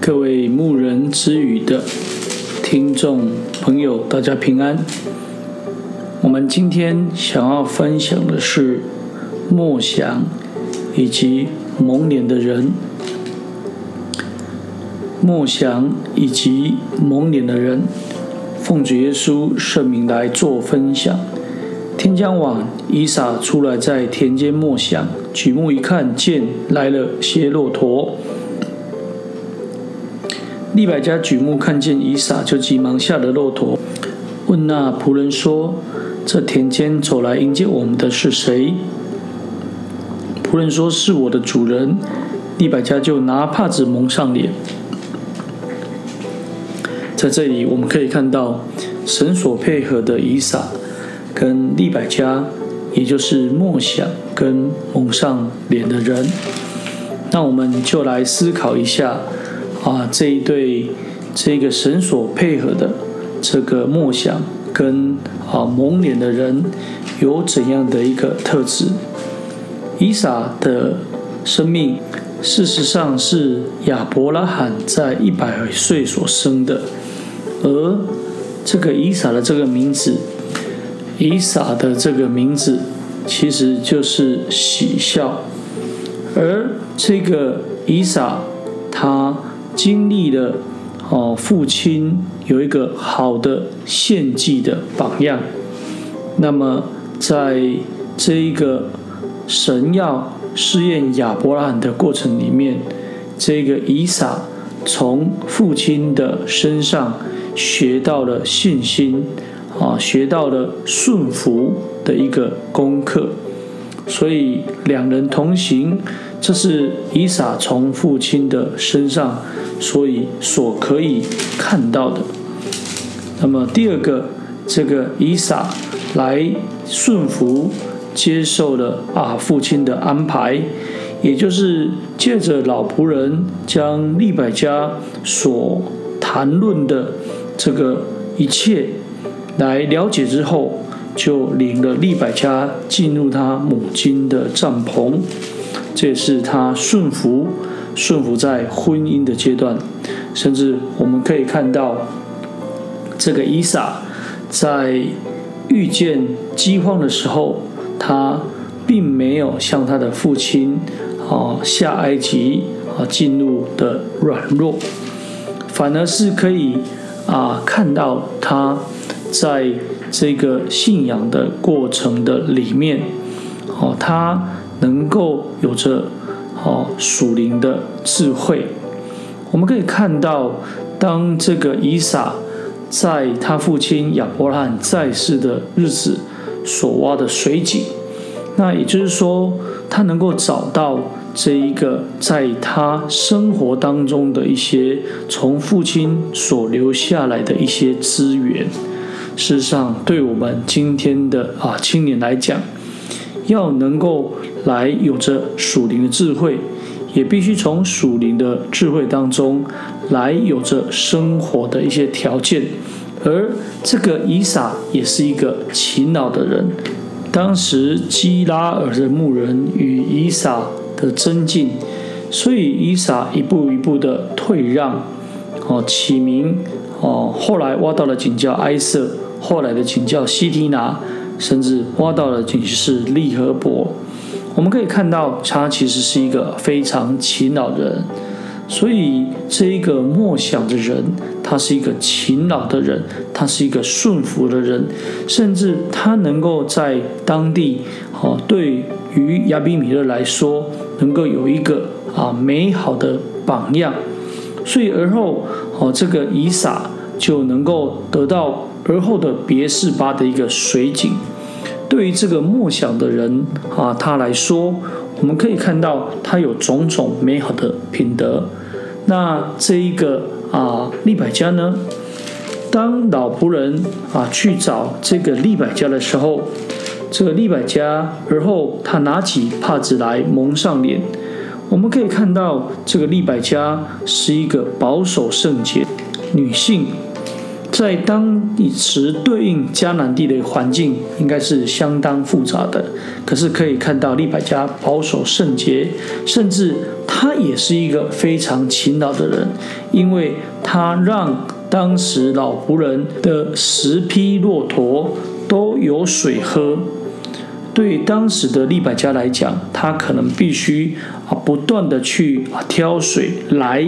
各位牧人之语的听众朋友，大家平安。我们今天想要分享的是默想以及蒙脸的人。默想以及蒙脸的人，奉主耶稣圣名来做分享。天将晚，以撒出来在田间默想，举目一看，见来了些骆驼。利百加举目看见以撒，就急忙下了骆驼，问那仆人说：“这田间走来迎接我们的是谁？”仆人说：“是我的主人。”利百加就拿帕子蒙上脸。在这里，我们可以看到神所配合的以撒跟利百加，也就是默想跟蒙上脸的人。那我们就来思考一下啊，这一对这个神所配合的这个默想跟啊蒙脸的人有怎样的一个特质？以撒的生命，事实上是亚伯拉罕在一百岁所生的。而这个以撒的这个名字，以撒的这个名字其实就是喜笑。而这个以撒，他经历了哦，父亲有一个好的献祭的榜样。那么，在这一个神要试验亚伯拉罕的过程里面，这个以撒从父亲的身上。学到了信心，啊，学到了顺服的一个功课，所以两人同行，这是以撒从父亲的身上，所以所可以看到的。那么第二个，这个以撒来顺服，接受了啊父亲的安排，也就是借着老仆人将利百家所谈论的。这个一切来了解之后，就领了利百家进入他母亲的帐篷。这也是他顺服，顺服在婚姻的阶段。甚至我们可以看到，这个伊撒在遇见饥荒的时候，他并没有像他的父亲啊下埃及啊进入的软弱，反而是可以。啊，看到他在这个信仰的过程的里面，哦，他能够有着哦属灵的智慧。我们可以看到，当这个以撒在他父亲亚伯拉罕在世的日子所挖的水井，那也就是说，他能够找到。这一个在他生活当中的一些从父亲所留下来的一些资源，事实上，对我们今天的啊青年来讲，要能够来有着属灵的智慧，也必须从属灵的智慧当中来有着生活的一些条件。而这个以撒也是一个勤劳的人，当时基拉尔的牧人与以撒。的增进，所以以撒一步一步的退让，哦，起名，哦，后来挖到了井叫埃瑟，后来的井叫西提拿，甚至挖到了井是利河伯。我们可以看到，他其实是一个非常勤劳的人，所以这一个默想的人，他是一个勤劳的人，他是一个顺服的人，甚至他能够在当地，哦，对于亚比米勒来说。能够有一个啊美好的榜样，所以而后哦，这个以撒就能够得到而后的别是巴的一个水井。对于这个默想的人啊，他来说，我们可以看到他有种种美好的品德。那这一个啊利百家呢，当老仆人啊去找这个利百家的时候。这个利百家，而后他拿起帕子来蒙上脸。我们可以看到，这个利百家是一个保守圣洁女性，在当时对应迦南地的环境，应该是相当复杂的。可是可以看到利百加保守圣洁，甚至他也是一个非常勤劳的人，因为他让当时老仆人的十匹骆驼都有水喝。对当时的利百加来讲，他可能必须啊不断的去挑水来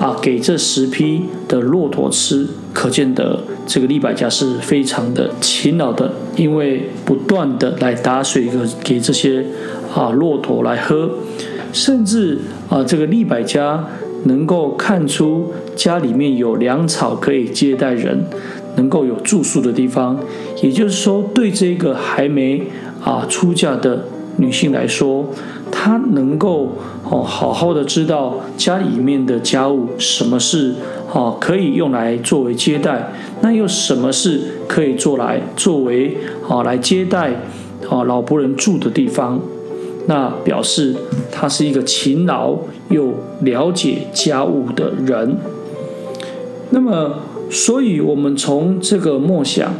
啊给这十匹的骆驼吃，可见得这个利百加是非常的勤劳的，因为不断的来打水给给这些啊骆驼来喝，甚至啊这个利百加能够看出家里面有粮草可以接待人，能够有住宿的地方，也就是说对这个还没。啊，出嫁的女性来说，她能够哦好好的知道家里面的家务，什么是哦可以用来作为接待，那又什么是可以做来作为哦来接待哦老仆人住的地方？那表示她是一个勤劳又了解家务的人。那么，所以我们从这个默想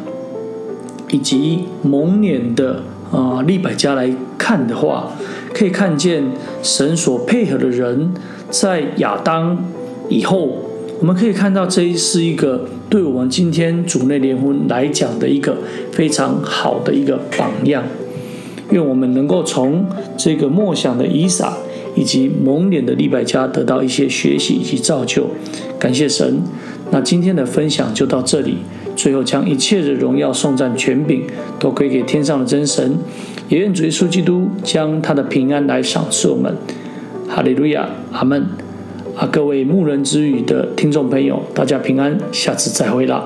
以及蒙脸的。啊，利百加来看的话，可以看见神所配合的人，在亚当以后，我们可以看到这是一个对我们今天主内联婚来讲的一个非常好的一个榜样。愿我们能够从这个默想的以撒以及蒙脸的利百加得到一些学习以及造就。感谢神。那今天的分享就到这里。最后，将一切的荣耀、颂赞、权柄都归给天上的真神，也愿主耶稣基督将他的平安来赏赐我们。哈利路亚，阿门。啊，各位牧人之语的听众朋友，大家平安，下次再会啦。